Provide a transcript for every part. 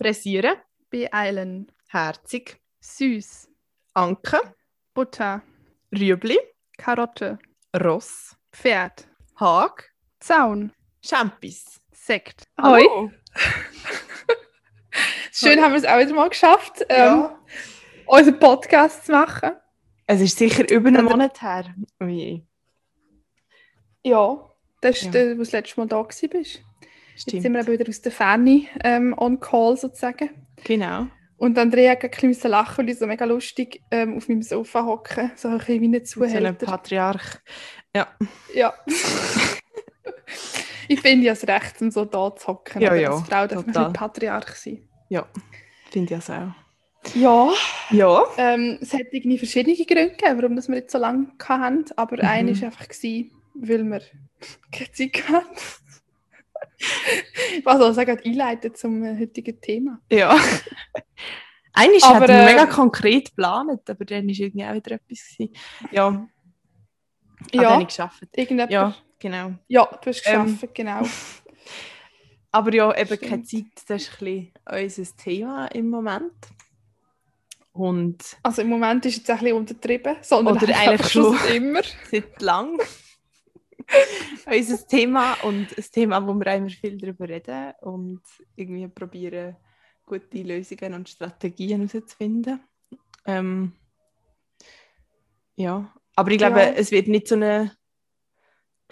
Pressieren. Beeilen. Herzig. Süß. Anke. Butter. Rüebli. Karotte. Ross. Pferd. Hag. Zaun. Champis. Sekt. Hallo. Schön haben wir es auch wieder mal geschafft, ähm, Ja. unseren Podcast zu machen. Es ist sicher über einen Monat her. Ui. Ja. Das ist Ja. der, wo du das letzte Mal da warst. Jetzt Stimmt. sind wir wieder aus der Ferne ähm, on call sozusagen. Genau. Und Andrea hat ein bisschen lachen, weil ich so mega lustig ähm, auf meinem Sofa hocke. So ein bisschen wie ein So ein Zuhälter. Patriarch. Ja. Ja. ich finde ja das Recht, um so da zu hocken. Ja, ja, Als Frau darf man total. nicht Patriarch sein. Ja. Finde ich also auch. Ja, Ja. ähm, es hat irgendwie verschiedene Gründe gegeben, warum das wir jetzt so lange hatten. Aber Mhm. einer war einfach, gewesen, weil wir keine Zeit hatten. Ich weiß also gerade einleiten zum heutigen Thema. Ja. Eigentlich Aber, hat man äh, mega konkret geplant, aber dann war irgendwie auch wieder etwas. Gewesen. Ja, ja. Ja. ich geschafft. Ja, Ja. genau. du hast Ähm, geschafft, genau. Aber ja, eben keine Stimmt. Zeit, das ist ein bisschen unser Thema im Moment. Und Also im Moment ist es ein bisschen untertrieben, sondern Oder eigentlich eigentlich schon. immer. seit lang unser Thema und ein Thema, wo wir immer viel darüber reden und irgendwie probieren, gute Lösungen und Strategien herauszufinden. Ähm, ja, aber ich glaube, Ja. es wird nicht so eine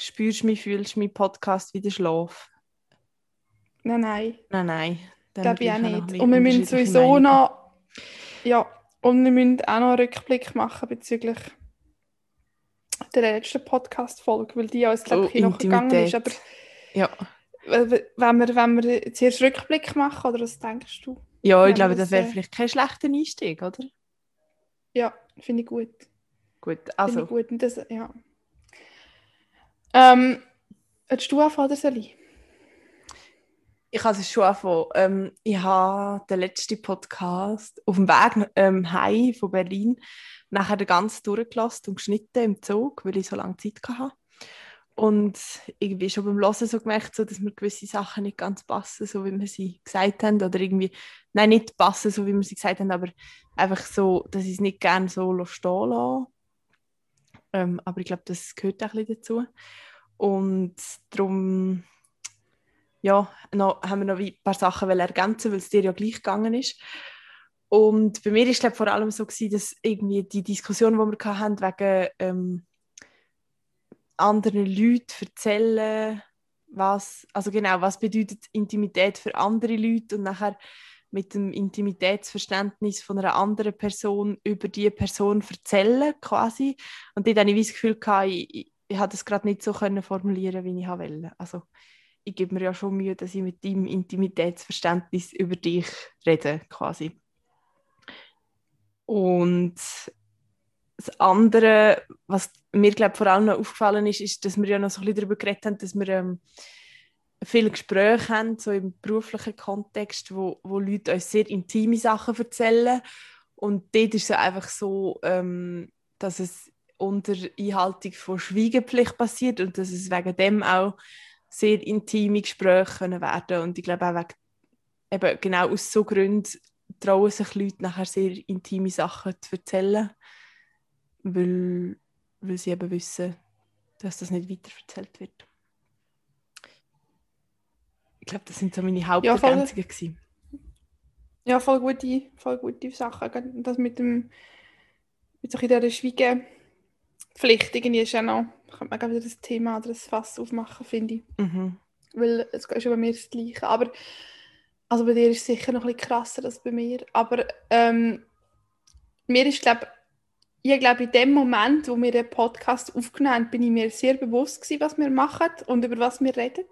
spürst mich, fühlst mich Podcast wie der Schlaf. Nein, nein. Nein, nein. Glaube ich auch nicht. Und wir müssen sowieso Meinungen. noch. Ja, und wir müssen auch noch einen Rückblick machen bezüglich der letzten Podcast-Folge, weil die uns, glaube Oh, ich, noch gegangen ist. Aber Ja, wenn wir, wenn wir zuerst Rückblick machen, oder was denkst du? ja ich glaube, das wäre äh, vielleicht kein schlechter Einstieg, oder? Ja, finde ich gut. Gut, Finde also. ich gut. Und das, ja. Ähm, willst du anfangen, oder soll ich? Ich habe es schon angefangen. Ähm, ich habe den letzten Podcast auf dem Weg ähm, heim von Berlin nachher den ganz durchgelassen und geschnitten im Zug, weil ich so lange Zeit hatte. Und irgendwie schon beim Hören so gemerkt, so, dass mir gewisse Sachen nicht ganz passen, so wie wir sie gesagt haben. Oder irgendwie, nein, nicht passen, so wie wir sie gesagt haben, aber einfach so, dass ich es nicht gerne so stehen lasse. Ähm, aber ich glaube, das gehört auch ein bisschen dazu. Und darum ja, noch, haben wir noch ein paar Sachen ergänzen, weil es dir ja gleich gegangen ist. Und bei mir war es vor allem so, gewesen, dass irgendwie die Diskussion, die wir hatten, wegen ähm, anderen Leuten erzählen, was, also genau, was bedeutet Intimität für andere Leute und nachher mit dem Intimitätsverständnis von einer anderen Person über die Person erzählen quasi. Und dort hatte ich das Gefühl, gehabt, ich, ich, ich das gerade nicht so können formulieren wie ich wollte. Also ich gebe mir ja schon Mühe, dass ich mit deinem Intimitätsverständnis über dich rede, quasi. Und das andere, was mir glaub, vor allem noch aufgefallen ist, ist, dass wir ja noch so ein bisschen darüber geredet haben, dass wir ähm, viele Gespräche haben, so im beruflichen Kontext, wo, wo Leute uns sehr intime Sachen erzählen. Und dort ist es einfach so, ähm, dass es unter Einhaltung von Schweigepflicht passiert und dass es wegen dem auch sehr intime Gespräche können werden und ich glaube auch wegen, eben genau aus so Gründen trauen sich Leute nachher sehr intime Sachen zu erzählen, weil, weil sie eben wissen, dass das nicht weiterverzählt wird. Ich glaube, das sind so meine voll. Hauptergänzungen. gewesen. Ja, voll gute, voll gute Sachen. Das mit dem, mit so dieser Schweigepflicht irgendwie ist ja noch, könnte man wieder das Thema oder das Fass aufmachen, finde ich. Mhm. Weil es ist ja bei mir das Gleiche. Aber, also bei dir ist es sicher noch ein bisschen krasser als bei mir. Aber ähm, mir ist, glaube ich, glaube in dem Moment, wo wir den Podcast aufgenommen haben, bin ich mir sehr bewusst gewesen, was wir machen und über was wir reden.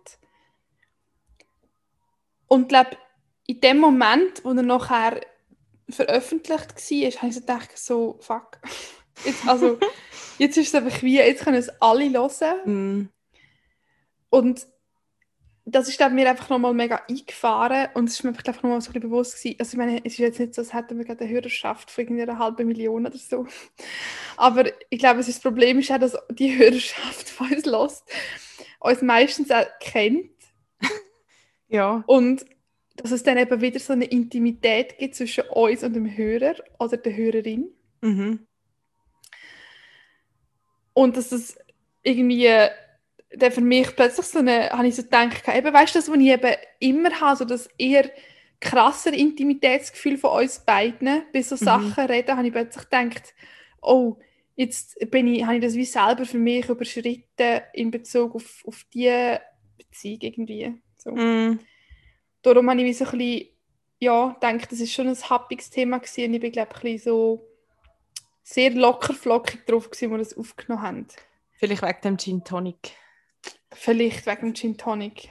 Und glaube in dem Moment, wo er nachher veröffentlicht war, habe ich so gedacht, so, fuck. Jetzt, also, jetzt ist es einfach wie, jetzt können es alle hören. Mm. Und das ist mir einfach nochmal mega eingefahren und es ist mir einfach glaub, nochmal so ein bisschen bewusst gewesen. Also ich meine, es ist jetzt nicht so, als hätten wir gerade eine Hörerschaft von irgendwie einer halben Million oder so. Aber ich glaube, das Problem ist auch, dass die Hörerschaft, die uns hört, uns meistens auch kennt Ja. und dass es dann eben wieder so eine Intimität gibt zwischen uns und dem Hörer oder der Hörerin. Mhm. Und dass das irgendwie dann für mich plötzlich so eine, habe ich so gedacht, eben, weißt du, das, was ich eben immer habe, so das eher krasser Intimitätsgefühl von uns beiden, bei so Mhm. Sachen reden, habe ich plötzlich gedacht, oh, jetzt bin ich, habe ich das wie selber für mich überschritten in Bezug auf, auf diese Beziehung irgendwie. So. Mhm. Darum habe ich wie so ein bisschen, ja, gedacht, das ist schon ein happiges Thema gewesen und ich bin, glaube ich, ein bisschen so sehr locker flockig drauf gewesen, als wir das aufgenommen haben. Vielleicht wegen dem Gin Tonic. Vielleicht wegen dem Gin Tonic.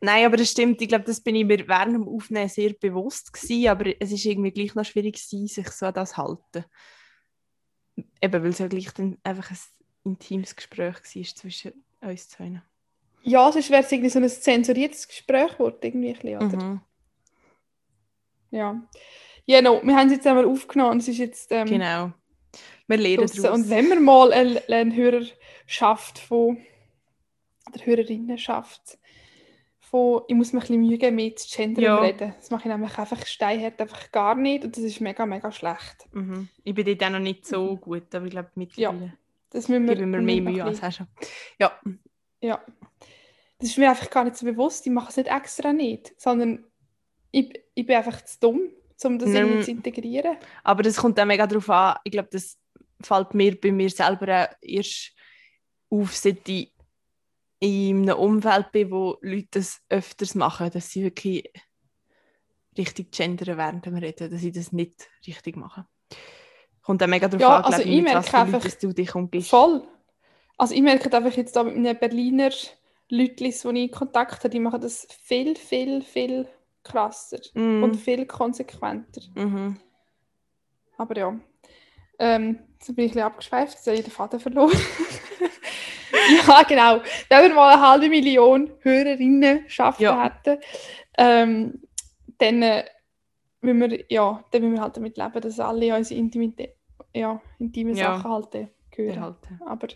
Nein, aber das stimmt. Ich glaube, das bin ich mir während dem Aufnehmen sehr bewusst gewesen, aber es ist irgendwie gleich noch schwierig gewesen, sich so an das zu halten. Eben, weil es ja gleich dann einfach ein intimes Gespräch war zwischen uns zwei. Ja, sonst wäre es irgendwie so ein zensuriertes Gespräch geworden, irgendwie ein bisschen, oder? Mhm. Ja. Ja, no, wir haben es jetzt einmal aufgenommen und es ist jetzt ähm, Genau. Wir lernen daraus. Und wenn wir mal eine, eine Hörerschaft von oder Hörerinnenschaft von, ich muss mir ein bisschen Mühe geben mit Gender Ja. reden. Das mache ich nämlich einfach steinhart einfach gar nicht und das ist mega, mega schlecht. Mhm. Ich bin dort auch noch nicht so gut, aber ich glaube, mittlerweile Das müssen wir, geben wir mehr Mühe als schon. Ja, Ja. Das ist mir einfach gar nicht so bewusst. Ich mache es nicht extra nicht, sondern ich, ich bin einfach zu dumm, um das irgendwie zu integrieren. aber das kommt auch mega darauf an. Ich glaube, das fällt mir bei mir selber auch erst auf, seit ich in einem Umfeld bin, wo Leute das öfters machen, dass sie wirklich richtig gendern während dem Reden, dass sie das nicht richtig machen. Kommt auch mega darauf Ja, an, also ich was merke einfach- dass du dich umgibst. Voll. Also ich merke einfach jetzt da mit einem Berliner Leuten, die ich in Kontakt habe, die machen das viel, viel, viel krasser Mm, und viel konsequenter. mhm. Aber ja, ähm, jetzt bin ich ein bisschen abgeschweift, jetzt habe ich den Faden verloren. ja, genau. Wenn wir mal eine halbe Million Hörerinnen schaffen Ja. hätten, ähm, dann, äh, müssen wir, ja, dann müssen wir halt damit leben, dass alle unsere Intimität, ja, intime Ja. Sachen halt äh, hören. Erhalten. Aber,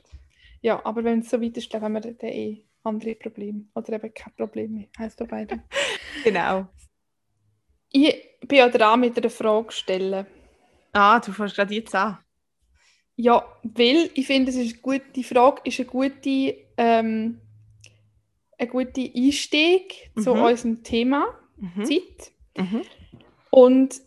ja, aber wenn es so weit ist, dann haben wir dann eh andere Probleme. Oder eben kein Problem mehr. Heißt da beide. Genau. ich bin ja dran mit einer Frage stellen. Ah, du fängst gerade jetzt an. Ja, weil ich finde, es ist eine gute, die Frage ist eine gute, ähm, ein guter Einstieg zu Mhm. unserem Thema Mhm. Zeit. Mhm. Und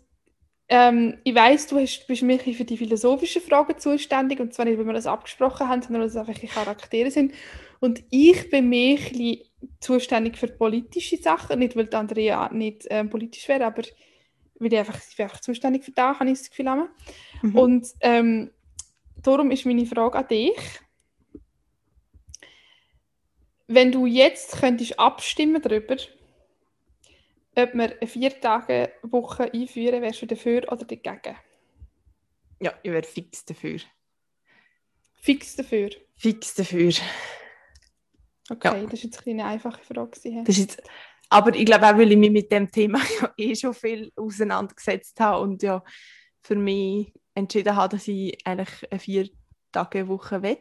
ähm, ich weiß, du hast, bist mehr für die philosophischen Fragen zuständig und zwar nicht, weil wir das abgesprochen haben, sondern weil es einfach Charaktere sind. Und ich bin bisschen zuständig für politische Sachen, nicht weil Andrea nicht ähm, politisch wäre, aber weil ich einfach, ich bin einfach zuständig für das, habe ich das Gefühl. Mhm. Und ähm, darum ist meine Frage an dich. Wenn du jetzt könntest abstimmen darüber, ob wir eine Vier-Tage-Woche einführen, wärst du dafür oder dagegen? Ja, ich wäre fix dafür. Fix dafür. Fix dafür. Okay, Ja. das ist jetzt eine einfache Frage. Das ist jetzt, aber ich glaube auch, weil ich mich mit dem Thema ja eh schon viel auseinandergesetzt habe und ja für mich entschieden habe, dass ich eigentlich eine vier Tage Woche will.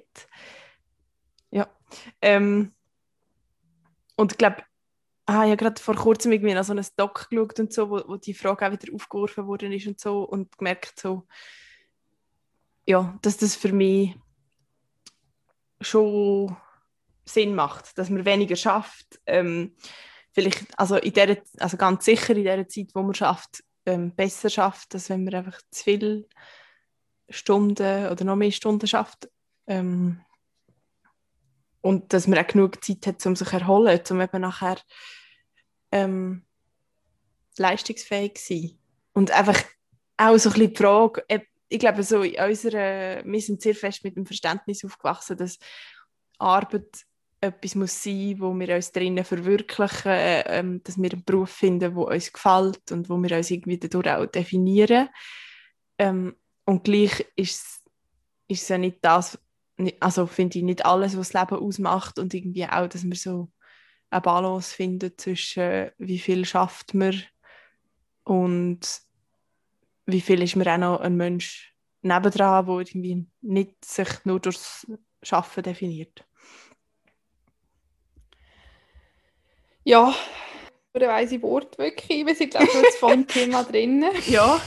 Ja. Ähm, und ich glaube, ah, ich habe gerade vor kurzem irgendwie noch so einen Doc geschaut und so, wo, wo die Frage auch wieder aufgeworfen worden ist und so und gemerkt so, ja, dass das für mich schon Sinn macht, dass man weniger schafft. Ähm, vielleicht, also, in der, also ganz sicher in der Zeit, wo man schafft, ähm, besser schafft, als wenn man einfach zu viele Stunden oder noch mehr Stunden schafft. Ähm, und dass man auch genug Zeit hat, um sich zu erholen, um eben nachher ähm, leistungsfähig zu sein. Und einfach auch so ein bisschen die Frage, ich glaube, so in unserer, wir sind sehr fest mit dem Verständnis aufgewachsen, dass Arbeit etwas muss sein, wo wir uns drinnen verwirklichen, äh, ähm, dass wir einen Beruf finden, der uns gefällt und wo wir uns irgendwie dadurch auch definieren. Ähm, und gleich ist es- ja nicht das, also finde ich nicht alles, was das Leben ausmacht und irgendwie auch, dass wir so eine Balance finden zwischen wie viel schafft man und wie viel ist man auch noch ein Mensch nebendran, der irgendwie nicht sich nur durchs Schaffen definiert. Ja, oder weise Wort wirklich. Wir sind, glaube ich, jetzt voll im Thema drin. Ja.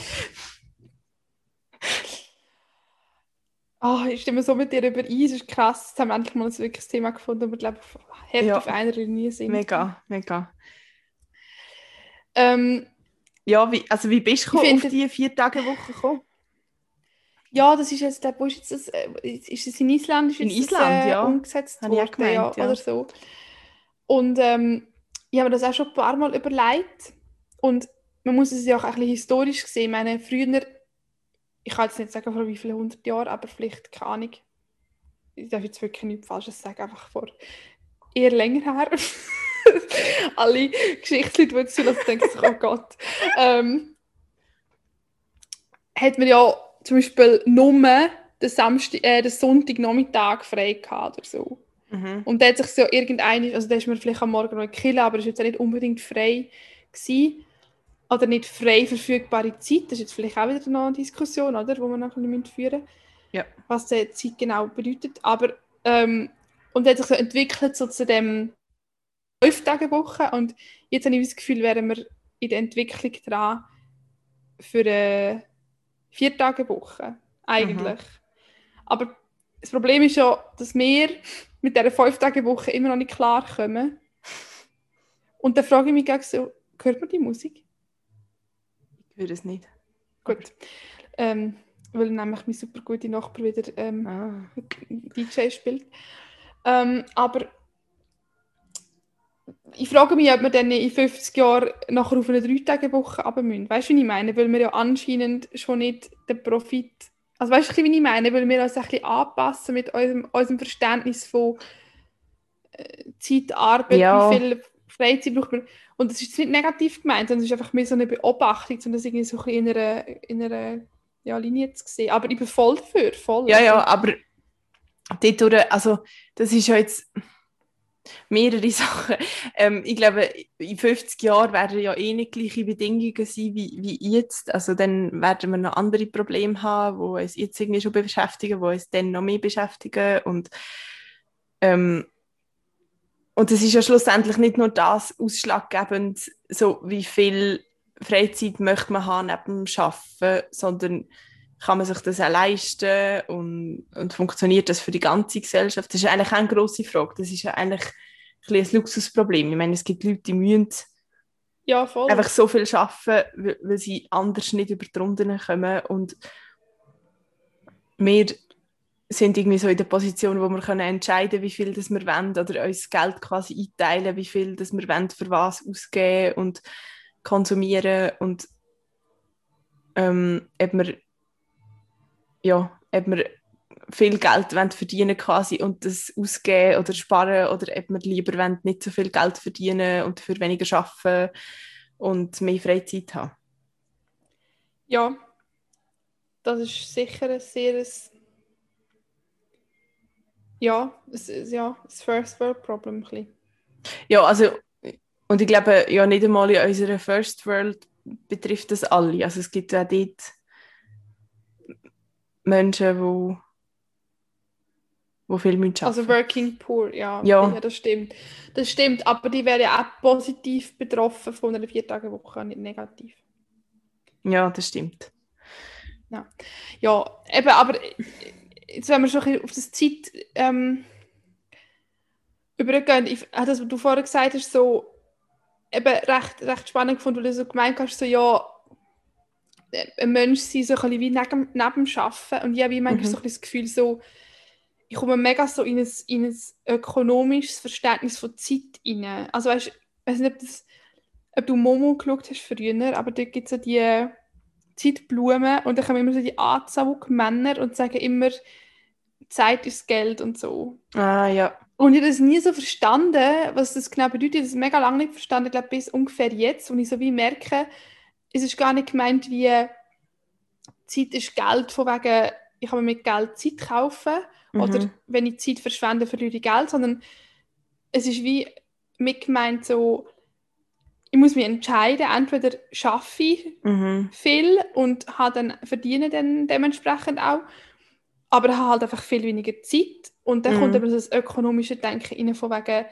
Ah, ich stimme so mit dir überein, es ist krass. Jetzt haben wir endlich mal ein wirkliches Thema gefunden, wo wir, glaube ich, hart Ja. auf einer Linie sind. Mega, mega. Ähm, Ja, wie, also wie bist du auf finde- die vier Tage Woche gekommen? ja, das ist jetzt, wo ist jetzt das, äh, ist es in Island? Ist In Island, das, äh, ja. umgesetzt Habe worden, gemeint, ja, ja. oder so. Und ähm, ich habe mir das auch schon ein paar Mal überlegt. Und man muss es ja auch ein bisschen historisch sehen. Ich meine, früher, ich kann jetzt nicht sagen vor wie vielen hundert Jahren, aber vielleicht, keine Ahnung, ich darf jetzt wirklich nichts Falsches sagen, einfach vor eher länger her. Alle Geschichtsleute, die jetzt zuhören, denken sich, oh Gott. Ähm, hat man ja zum Beispiel nur den, Samstag, äh, den Sonntagnachmittag frei gehabt oder so. Mhm. Und da hat sich so irgendein, also da ist man vielleicht am Morgen noch in Kille, aber es war jetzt auch nicht unbedingt frei gewesen. Oder nicht frei verfügbare Zeit. Das ist jetzt vielleicht auch wieder noch eine Diskussion, oder? Wo wir noch ein bisschen führen müssen. Ja. Was die Zeit genau bedeutet. Aber, ähm, und hat sich so entwickelt so zu dem fünf Tage Woche und jetzt habe ich das Gefühl, wären wir in der Entwicklung dran für eine vier Tage Woche eigentlich. Aber das Problem ist ja, dass wir mit dieser fünf Tage Woche immer noch nicht klarkommen. Und dann frage ich mich gleich so, hört man die Musik? Ich höre es nicht. Gut. Ähm, weil nämlich mein super gute Nachbar wieder ähm, Ah. DJ spielt. Ähm, aber ich frage mich, ob wir dann in 50 Jahren nachher auf eine Drei-Tage-Woche runter müssen. Weißt du, wie ich meine? Weil wir ja anscheinend schon nicht den Profit. Also weißt du, wie ich meine? Weil wir uns ein bisschen anpassen mit unserem, unserem Verständnis von äh, Zeit, Arbeit, Ja. wie viel Freizeit braucht man. Und das ist jetzt nicht negativ gemeint, sondern es ist einfach mehr so eine Beobachtung, um das irgendwie so ein bisschen in einer, in einer ja, Linie zu sehen. Aber ich bin voll dafür, voll. Ja, ja, Also, aber dort, also das ist ja jetzt mehrere Sachen. Ähm, ich glaube, in 50 Jahren werden ja eh nicht gleiche Bedingungen sein wie, wie jetzt. Also dann werden wir noch andere Probleme haben, die uns jetzt irgendwie schon beschäftigen, die uns dann noch mehr beschäftigen. Und, ähm, und es ist ja schlussendlich nicht nur das ausschlaggebend, so wie viel Freizeit möchte man haben neben dem Arbeiten, sondern kann man sich das auch leisten und, und funktioniert das für die ganze Gesellschaft? Das ist eigentlich auch eine grosse Frage. Das ist ja eigentlich ein, ein Luxusproblem. Ich meine, es gibt Leute, die müssen ja, voll. einfach so viel arbeiten, weil, weil sie anders nicht über die Runden kommen und wir sind irgendwie so in der Position, wo wir können entscheiden wie viel das wir wollen oder uns Geld quasi einteilen, wie viel das wir wollen, für was ausgeben und konsumieren und ähm, ob wir ja, ob wir viel Geld wollen verdienen quasi und das ausgeben oder sparen oder ob wir lieber wollen, nicht so viel Geld verdienen und dafür weniger arbeiten und mehr Freizeit haben. Ja, das ist sicher ein sehr ja, es ist ja das First World Problem. ein bisschen. Ja, also und ich glaube, ja nicht einmal in unserer First World betrifft das alle. Also es gibt auch dort Menschen, wo, wo viel arbeiten Also Working Poor, ja, Ja. ja, das stimmt. Das stimmt, aber die ja auch positiv betroffen von einer Vier-Tage-Woche, nicht negativ. Ja, das stimmt. Ja, eben, aber jetzt, wenn wir schon ein bisschen auf das Zeit ähm, übergehen, ich, das, was du vorher gesagt hast, so eben recht, recht spannend gefunden, weil du so gemeint hast, so ja, ein Mensch sein, so ein bisschen wie neben, neben dem Arbeiten und ich habe manchmal Mhm. so ein bisschen das Gefühl, so, ich komme mega so in ein, in ein ökonomisches Verständnis von Zeit rein. Also weißt, ich weiß nicht, ob, das, ob du Momo geschaut hast früher, aber dort gibt es so die Zeitblumen und dann kommen immer so die Anzug-Männer und sagen immer, Zeit ist Geld und so. Ah, ja. Und ich habe das nie so verstanden, was das genau bedeutet. Ich habe das mega lange nicht verstanden, ich glaube bis ungefähr jetzt, und ich so wie merke, es ist gar nicht gemeint wie Zeit ist Geld, von wegen, ich kann mir mit Geld Zeit kaufen oder Mhm. wenn ich Zeit verschwende, verliere ich Geld, sondern es ist wie mit gemeint so, ich muss mich entscheiden, entweder schaffe ich Mhm. viel und habe dann, verdiene dann dementsprechend auch, aber habe halt einfach viel weniger Zeit. Und dann Mhm. kommt aber das ökonomische Denken rein, von wegen,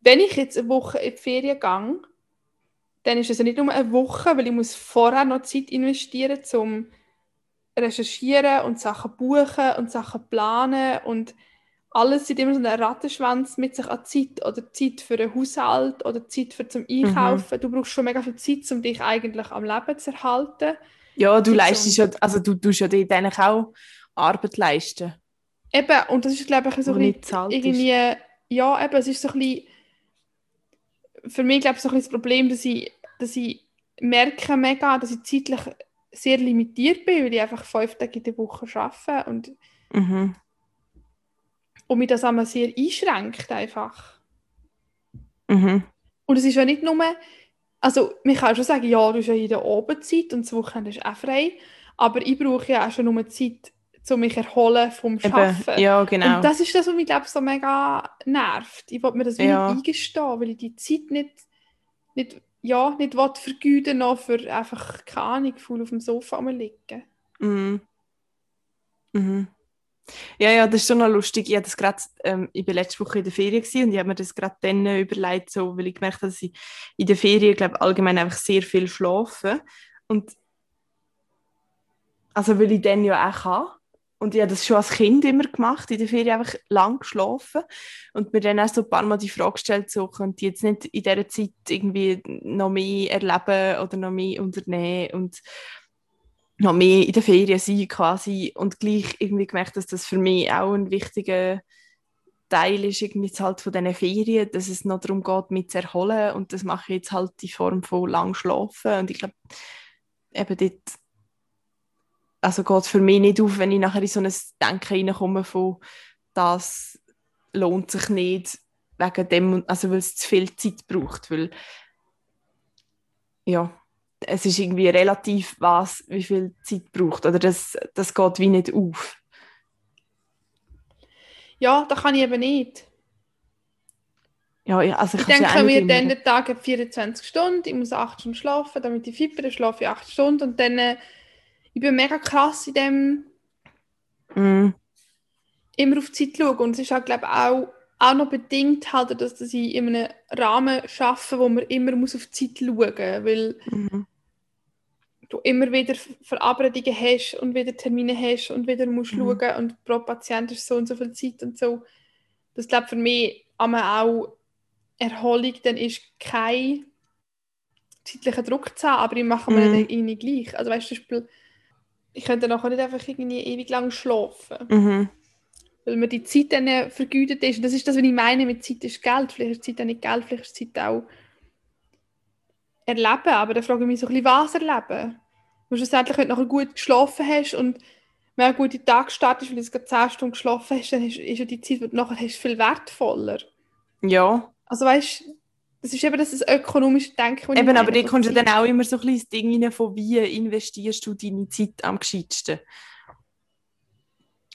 wenn ich jetzt eine Woche in die Ferien gehe, dann ist es ja nicht nur eine Woche, weil ich muss vorher noch Zeit investieren, zum recherchieren und Sachen buchen und Sachen planen und alles sieht immer so einen Rattenschwanz mit sich an Zeit oder Zeit für den Haushalt oder Zeit für zum Einkaufen. Mhm. Du brauchst schon mega viel Zeit, um dich eigentlich am Leben zu erhalten. Ja, du leistest ja, also du tust ja dort eigentlich auch Arbeit leisten. Eben, und das ist glaube ich so ein bisschen irgendwie, ja eben, es ist so ein bisschen, für mich glaube ich so ein das Problem, dass ich, dass ich merke mega, dass ich zeitlich sehr limitiert bin, weil ich einfach fünf Tage in der Woche arbeite und mhm und mich das einmal sehr einschränkt einfach. Mhm. Und es ist ja nicht nur, also man kann schon sagen, ja, du hast ja in der Abendzeit und das Wochenende ist auch frei, aber ich brauche ja auch schon nur Zeit, um mich erholen vom Arbeiten. Ja, genau. Und das ist das, was mich, glaube so mega nervt. Ich wollte mir das ja. nicht eingestehen, weil ich die Zeit nicht, nicht, ja, nicht vergeuden noch für einfach, keine Ahnung, faul auf dem Sofa liegen. Mhm. Mhm. Ja, ja, das ist schon noch lustig. Ich, das grad, ähm, ich war letzte Woche in der Ferien und ich habe mir das gerade dann überlegt, so, weil ich gemerkt habe, dass ich in der Ferien glaube allgemein einfach sehr viel schlafe. Und also weil ich dann ja auch kann. Und ich habe das schon als Kind immer gemacht, in der Ferien einfach lang geschlafen. Und mir dann auch so ein paar Mal die Frage gestellt, so, könnte ich jetzt nicht in dieser Zeit irgendwie noch mehr erleben oder noch mehr unternehmen. Und noch mehr in der Ferien sein quasi und gleich irgendwie gemerkt, dass das für mich auch ein wichtiger Teil ist irgendwie halt von diesen Ferien, dass es noch darum geht, mich zu erholen und das mache ich jetzt halt in Form von lang schlafen und ich glaube, eben dort also geht es für mich nicht auf, wenn ich nachher in so ein Denken reinkomme von das lohnt sich nicht wegen dem, also weil es zu viel Zeit braucht, weil ja, es ist irgendwie relativ, was, wie viel Zeit braucht. Oder das, das geht wie nicht auf. Ja, das kann ich eben nicht. Ja, also ich, ich denke mir, dann der Tag hat 24 Stunden, ich muss 8 Stunden schlafen, damit ich fit bin, schlafe ich 8 Stunden und dann, äh, ich bin mega krass in dem mm. immer auf die Zeit schauen und es ist halt, glaube auch auch noch bedingt halt, dass, dass ich in einem Rahmen arbeite, wo man immer muss auf die Zeit schauen muss, weil mhm. du immer wieder Verabredungen hast und wieder Termine hast und wieder musst mhm. schauen und pro Patient ist so und so viel Zeit und so. Das glaube für mich auch Erholung, dann ist kein zeitlicher Druck zu haben, aber ich mache mir mhm. dann nicht gleich. Also weißt du, zum Beispiel, ich könnte nachher nicht einfach irgendwie ewig lang schlafen. Mhm weil mir die Zeit dann vergütet ist. Und das ist das, was ich meine mit Zeit ist Geld. Vielleicht ist Zeit auch nicht Geld, vielleicht ist Zeit auch erleben. Aber dann frage ich mich so ein bisschen, was erleben? Weil schlussendlich, wenn du nachher gut geschlafen hast und wenn du einen guten Tag startest, weil du gerade 10 Stunden geschlafen hast, dann ist, ist ja die Zeit, die du nachher hast, viel wertvoller. Ja. Also weißt du, das ist eben das, das ökonomische Denken. Eben, aber da kommst du dann auch immer so ein bisschen das Ding rein, von wie investierst du deine Zeit am gescheitsten.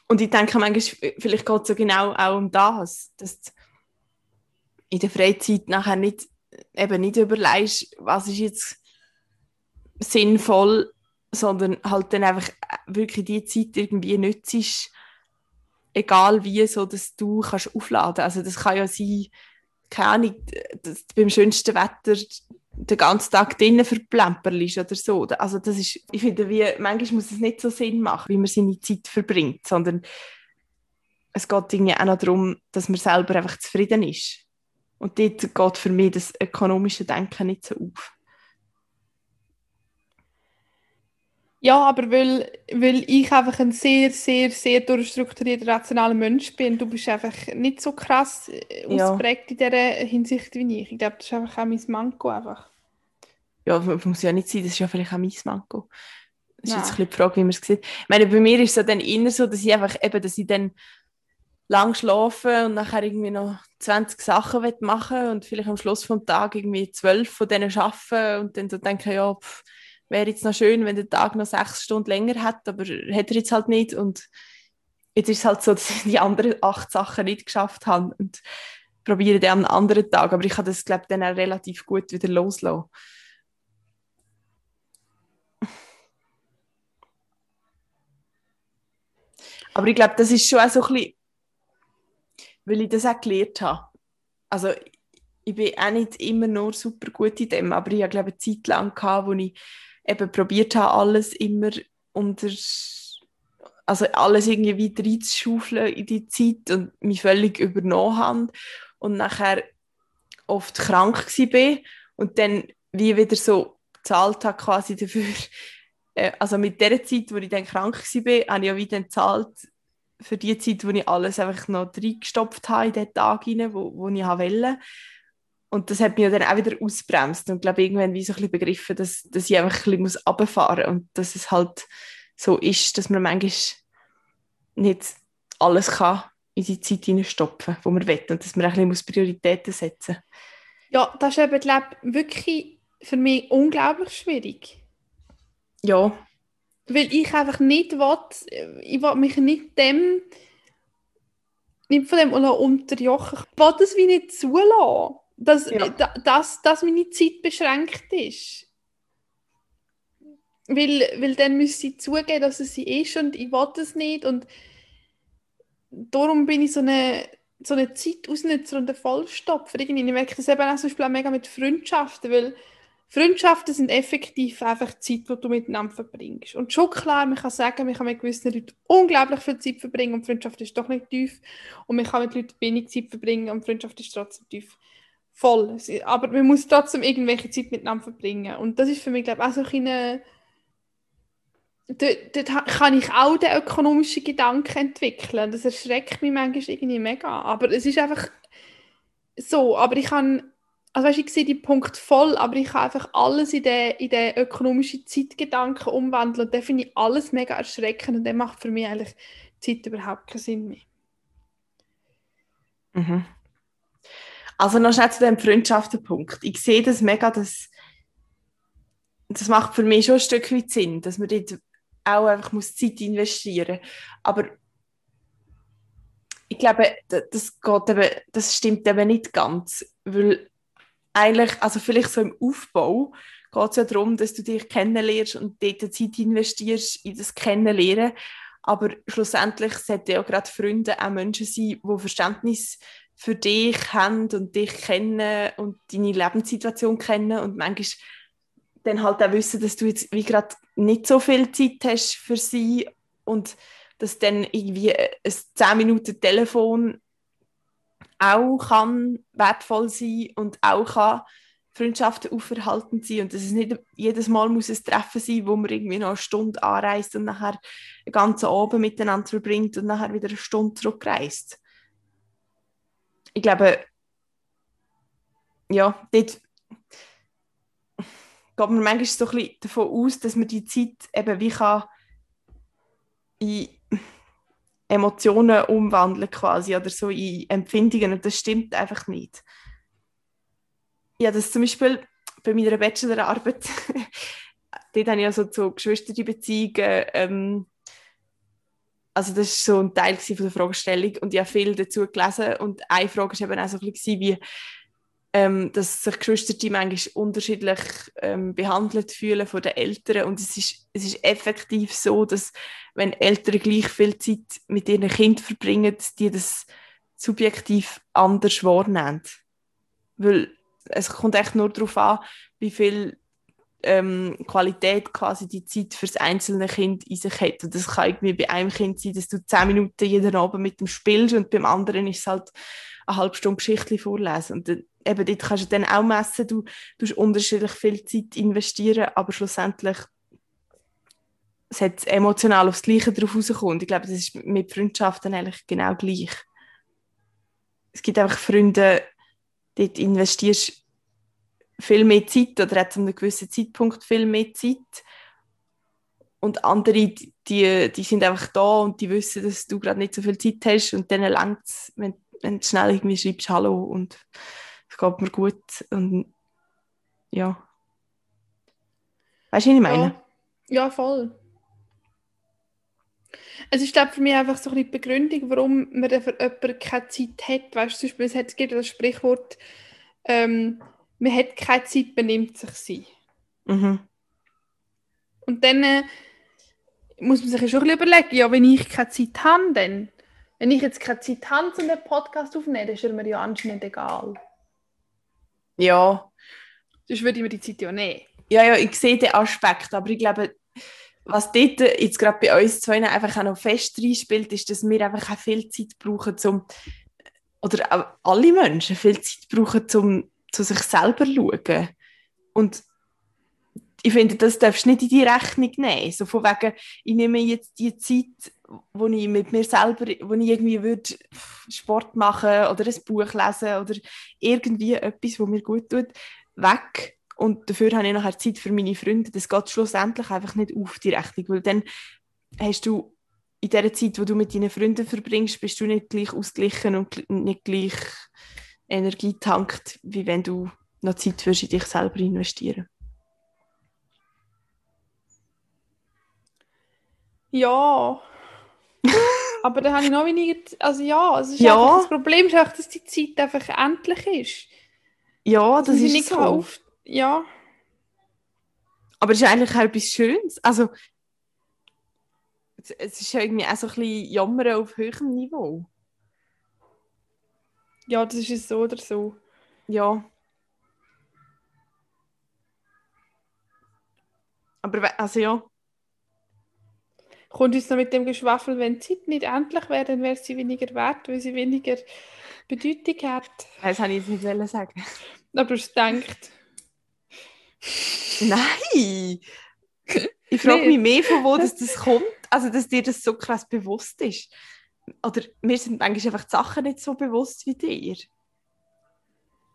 Und ich denke manchmal, vielleicht geht es so genau auch um das, dass du in der Freizeit nachher nicht, eben nicht überlegst, was ist jetzt sinnvoll, sondern halt dann einfach wirklich die Zeit irgendwie nützt, egal wie, so dass du kannst aufladen. Also das kann ja sein, keine Ahnung, dass du beim schönsten Wetter den ganzen Tag drinnen verplemperst oder so. Also das ist, ich finde, wie, manchmal muss es nicht so Sinn machen, wie man seine Zeit verbringt, sondern es geht irgendwie auch noch darum, dass man selber einfach zufrieden ist. Und dort geht für mich das ökonomische Denken nicht so auf. Ja, aber weil, weil ich einfach ein sehr, sehr, sehr durchstrukturierter, rationaler Mensch bin, du bist einfach nicht so krass äh, ja. in dieser Hinsicht wie ich. Ich glaube, das ist einfach auch mein Manko. Einfach. Ja, muss ja nicht sein, das ist ja vielleicht auch mein Manko. Das ist Nein. jetzt ein bisschen die Frage, wie man es sieht. Ich meine, bei mir ist es dann eher so, dass ich einfach eben, dass ich dann lang schlafe und nachher irgendwie noch 20 Sachen machen und vielleicht am Schluss vom Tag irgendwie zwölf von denen schaffen und dann so denke, ja, pff, wäre jetzt noch schön, wenn der Tag noch sechs Stunden länger hat, aber hätte er jetzt halt nicht. Und jetzt ist es halt so, dass ich die anderen acht Sachen nicht geschafft habe und probiere dann am anderen Tag. Aber ich kann das, glaube ich, dann auch relativ gut wieder loslassen. Aber ich glaube, das ist schon auch so ein bisschen, weil ich das auch gelernt habe. Also ich bin auch nicht immer nur super gut in dem, aber ich habe glaube eine Zeit lang gehabt, wo ich eben probiert habe, alles immer unter also alles irgendwie weiter reinzuschaufeln in die Zeit und mich völlig übernommen habe und nachher oft krank war und dann wie wieder so gezahlt habe quasi dafür, äh, also mit der Zeit, wo ich dann krank war, habe ich ja wieder gezahlt für die Zeit, wo ich alles einfach noch reingestopft habe in den Tag rein, wo, wo ich wollte. Und das hat mich dann auch wieder ausbremst und glaube irgendwann wie so ein bisschen begriffen, dass, dass ich einfach ein bisschen runterfahren muss und dass es halt so ist, dass man manchmal nicht alles kann in die Zeit hineinstopfen, wo man will und dass man ein bisschen Prioritäten setzen muss. Ja, das ist eben, glaube wirklich für mich unglaublich schwierig. Ja. Weil ich einfach nicht will, ich will mich nicht dem nicht von dem unterjochen. Ich will das wie nicht zulassen, dass, ja. dass, dass meine Zeit beschränkt ist. Weil, weil dann müsste ich zugeben, dass es sie ist und ich will das nicht und darum bin ich so eine, so eine Zeitausnutzer und ein Vollstopfer. Irgendwie. Ich merke das eben auch zum Beispiel auch mega mit Freundschaften, weil Freundschaften sind effektiv einfach Zeit, die du miteinander verbringst. Und schon klar, man kann sagen, man kann mit gewissen Leuten unglaublich viel Zeit verbringen und Freundschaft ist doch nicht tief. Und man kann mit Leuten wenig Zeit verbringen und Freundschaft ist trotzdem tief. Voll. Aber man muss trotzdem irgendwelche Zeit miteinander verbringen. Und das ist für mich, glaube ich, auch so eine dort, dort kann ich auch den ökonomischen Gedanken entwickeln. Das erschreckt mich manchmal irgendwie mega. Aber es ist einfach so. Aber ich kann, also weißt, ich sehe den Punkt voll, aber ich kann einfach alles in den, in den ökonomischen Zeitgedanken umwandeln. Und dann finde ich alles mega erschreckend und dann macht für mich eigentlich Zeit überhaupt keinen Sinn mehr. Mhm. Also noch schnell zu dem Freundschaftenpunkt. Ich sehe das mega, dass das macht für mich schon ein Stück weit Sinn, dass man dort auch einfach muss Zeit investieren Aber ich glaube, das, geht eben, das stimmt eben nicht ganz, weil eigentlich, also vielleicht so im Aufbau geht es ja darum, dass du dich kennenlernst und dort Zeit investierst in das Kennenlernen, aber schlussendlich sollten ja gerade Freunde auch Menschen sein, die Verständnis für dich haben und dich kennen und deine Lebenssituation kennen und manchmal dann halt auch wissen, dass du jetzt wie gerade nicht so viel Zeit hast für sie und dass dann irgendwie ein 10 Minuten Telefon auch kann wertvoll sein und auch kann Freundschaften auferhalten sein und dass es nicht jedes Mal muss ein Treffen sein, wo man irgendwie noch eine Stunde anreist und nachher ganzen Abend miteinander verbringt und nachher wieder eine Stunde zurückreist. Ich glaube, ja, dort geht man manchmal so ein bisschen davon aus, dass man die Zeit eben wie kann in Emotionen umwandeln quasi oder so in Empfindungen und das stimmt einfach nicht. Ja, das zum Beispiel bei meiner Bachelorarbeit, dort habe ich also so Geschwisterbeziehungen, ähm, also das war so ein Teil von der Fragestellung und ich habe viel dazu gelesen und eine Frage war eben auch so ein bisschen wie, ähm, dass sich Geschwister manchmal unterschiedlich ähm, behandelt fühlen von den Eltern und es ist, es ist effektiv so, dass wenn Eltern gleich viel Zeit mit ihren Kindern verbringen, die das subjektiv anders wahrnehmen. Weil es kommt echt nur darauf an, wie viel ähm, Qualität quasi die Zeit für das einzelne Kind in sich hat. Und das kann irgendwie bei einem Kind sein, dass du zehn Minuten jeden Abend mit dem spielst und beim anderen ist es halt eine halbe Stunde Geschichte vorlesen. Und eben dort kannst du dann auch messen, du tust unterschiedlich viel Zeit investieren, aber schlussendlich es hat emotional aufs Gleiche drauf rauskommen. Ich glaube, das ist mit Freundschaften eigentlich genau gleich. Es gibt einfach Freunde, dort investierst viel mehr Zeit oder hat zu einem gewissen Zeitpunkt viel mehr Zeit. Und andere, die, die sind einfach da und die wissen, dass du gerade nicht so viel Zeit hast und dann langt es, wenn, wenn du schnell irgendwie schreibst Hallo und es geht mir gut und ja. Weißt du, was ich meine? Ja, ja voll. Es ist glaube für mich einfach so ein die Begründung, warum man für jemanden keine Zeit hat. Weißt du, zum Beispiel, es gibt das Sprichwort, ähm, man hat keine Zeit, benimmt sich sie. Mhm. Und dann äh, muss man sich ja schon ein bisschen überlegen, ja, wenn ich keine Zeit habe, dann, wenn ich jetzt keine Zeit habe, um den Podcast aufzunehmen, dann ist er mir ja anscheinend egal. Ja. Sonst würde ich mir die Zeit ja nehmen. Ja, ja, ich sehe den Aspekt, aber ich glaube, was dort jetzt gerade bei uns zwei einfach auch noch fest reinspielt, ist, dass wir einfach auch viel Zeit brauchen, zum oder auch alle Menschen viel Zeit brauchen, um zu sich selber schauen. Und ich finde, das darfst du nicht in die Rechnung nehmen. So von wegen, ich nehme jetzt die Zeit, wo ich mit mir selber, wo ich irgendwie würde Sport machen oder ein Buch lesen oder irgendwie etwas, was mir gut tut, weg. Und dafür habe ich nachher Zeit für meine Freunde. Das geht schlussendlich einfach nicht auf die Rechnung, weil dann hast du in der Zeit, wo du mit deinen Freunden verbringst, bist du nicht gleich ausgeglichen und nicht gleich Energie tankt, wie wenn du noch Zeit für dich selber investieren. Ja. Aber dann habe ich noch weniger. Also ja, es ist Ja. das Problem ist einfach, dass die Zeit einfach endlich ist. Ja, das ich ist nicht so. auf. Ja. Aber es ist eigentlich auch etwas Schönes. Also, es, es ist ja irgendwie auch so ein bisschen Jammern auf höherem Niveau. Ja, das ist es so oder so. Ja. Aber, also ja. Kommt uns noch mit dem Geschwafel, wenn die Zeit nicht endlich wäre, dann wäre sie weniger wert, weil sie weniger Bedeutung hat. Das habe ich jetzt nicht sagen. Aber es denkt. Nein! Ich frage mich mehr, von wo das, das kommt. Also, dass dir das so krass bewusst ist. Oder mir sind manchmal einfach die Sachen nicht so bewusst wie dir.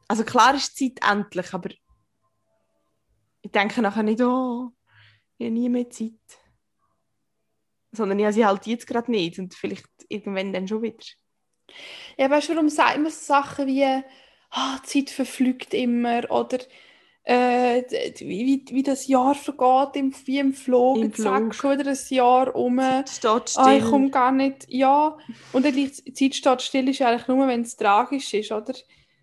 Also klar ist die Zeit endlich, aber ich denke nachher nicht, oh, ich habe nie mehr Zeit. Sondern ich habe sie halt jetzt gerade nicht und vielleicht irgendwann dann schon wieder. Ja, weißt du, warum sagt man so Sachen wie, ah, die Zeit verflügt immer oder äh, wie, wie das Jahr vergeht, im, wie im Flug, Im jetzt zack, Flug. schon wieder ein Jahr um. Die Zeit steht Ah, ich still. komme gar nicht. Ja, und dann die Zeit steht still, ist eigentlich nur, wenn es tragisch ist, oder?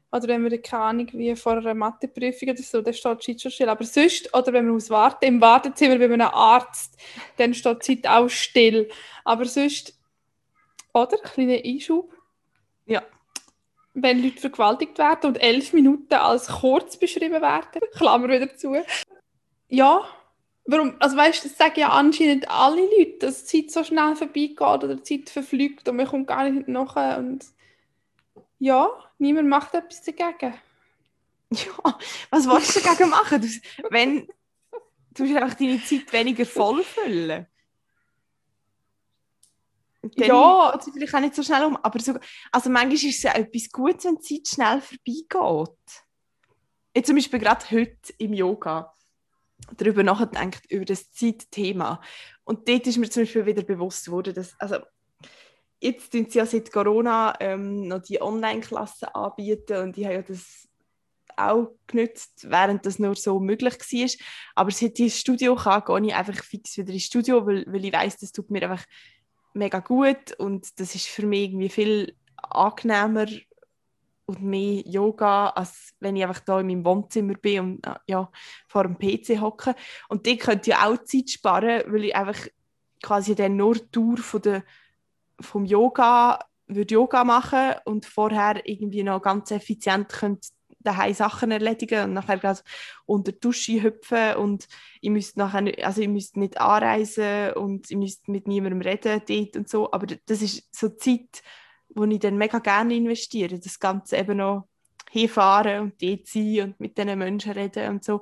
Oder wenn wir, keine Ahnung, wie vor einer Matheprüfung oder so, dann steht die Zeit schon still. Aber sonst, oder wenn wir muss warten, im Wartezimmer bei einem Arzt, dann steht die Zeit auch still. Aber sonst, oder? Kleiner Einschub. Ja. Wenn Leute vergewaltigt werden und elf Minuten als kurz beschrieben werden, Klammer wieder zu. Ja, warum? Also weißt du, das sagen ja anscheinend alle Leute, dass die Zeit so schnell vorbeigeht oder die Zeit verfliegt und man kommt gar nicht nachher und ja, niemand macht etwas dagegen. Ja, was willst du dagegen machen? Du, wenn, du musst einfach deine Zeit weniger voll füllen. Dann Ja. geht vielleicht auch nicht so schnell um. Aber so, also manchmal ist es ja etwas Gutes, wenn die Zeit schnell vorbeigeht. Jetzt zum Beispiel gerade heute im Yoga darüber nachgedacht, über das Zeitthema. Und dort ist mir zum Beispiel wieder bewusst geworden, dass, also jetzt tun sie ja seit Corona ähm, noch die Online-Klassen anbieten und ich habe ja das auch genützt, während das nur so möglich war. Aber seit ich ins Studio kann, gehe ich einfach fix wieder ins Studio, weil, weil ich weiß, das tut mir einfach mega gut und das ist für mich irgendwie viel angenehmer und mehr Yoga, als wenn ich einfach da in meinem Wohnzimmer bin und äh, ja, vor dem PC hocke. Und die könnte ja auch Zeit sparen, weil ich einfach quasi dann nur die Tour von der, vom Yoga würde Yoga machen und vorher irgendwie noch ganz effizient könnte daheim Sachen erledigen und nachher gerade unter die Dusche hüpfen und ich müsste nachher nicht, also ich müsste nicht anreisen und ich müsste mit niemandem reden dort und so, aber das ist so Zeit, wo ich dann mega gerne investiere, das Ganze eben noch hinfahren und dort sein und mit diesen Menschen reden und so.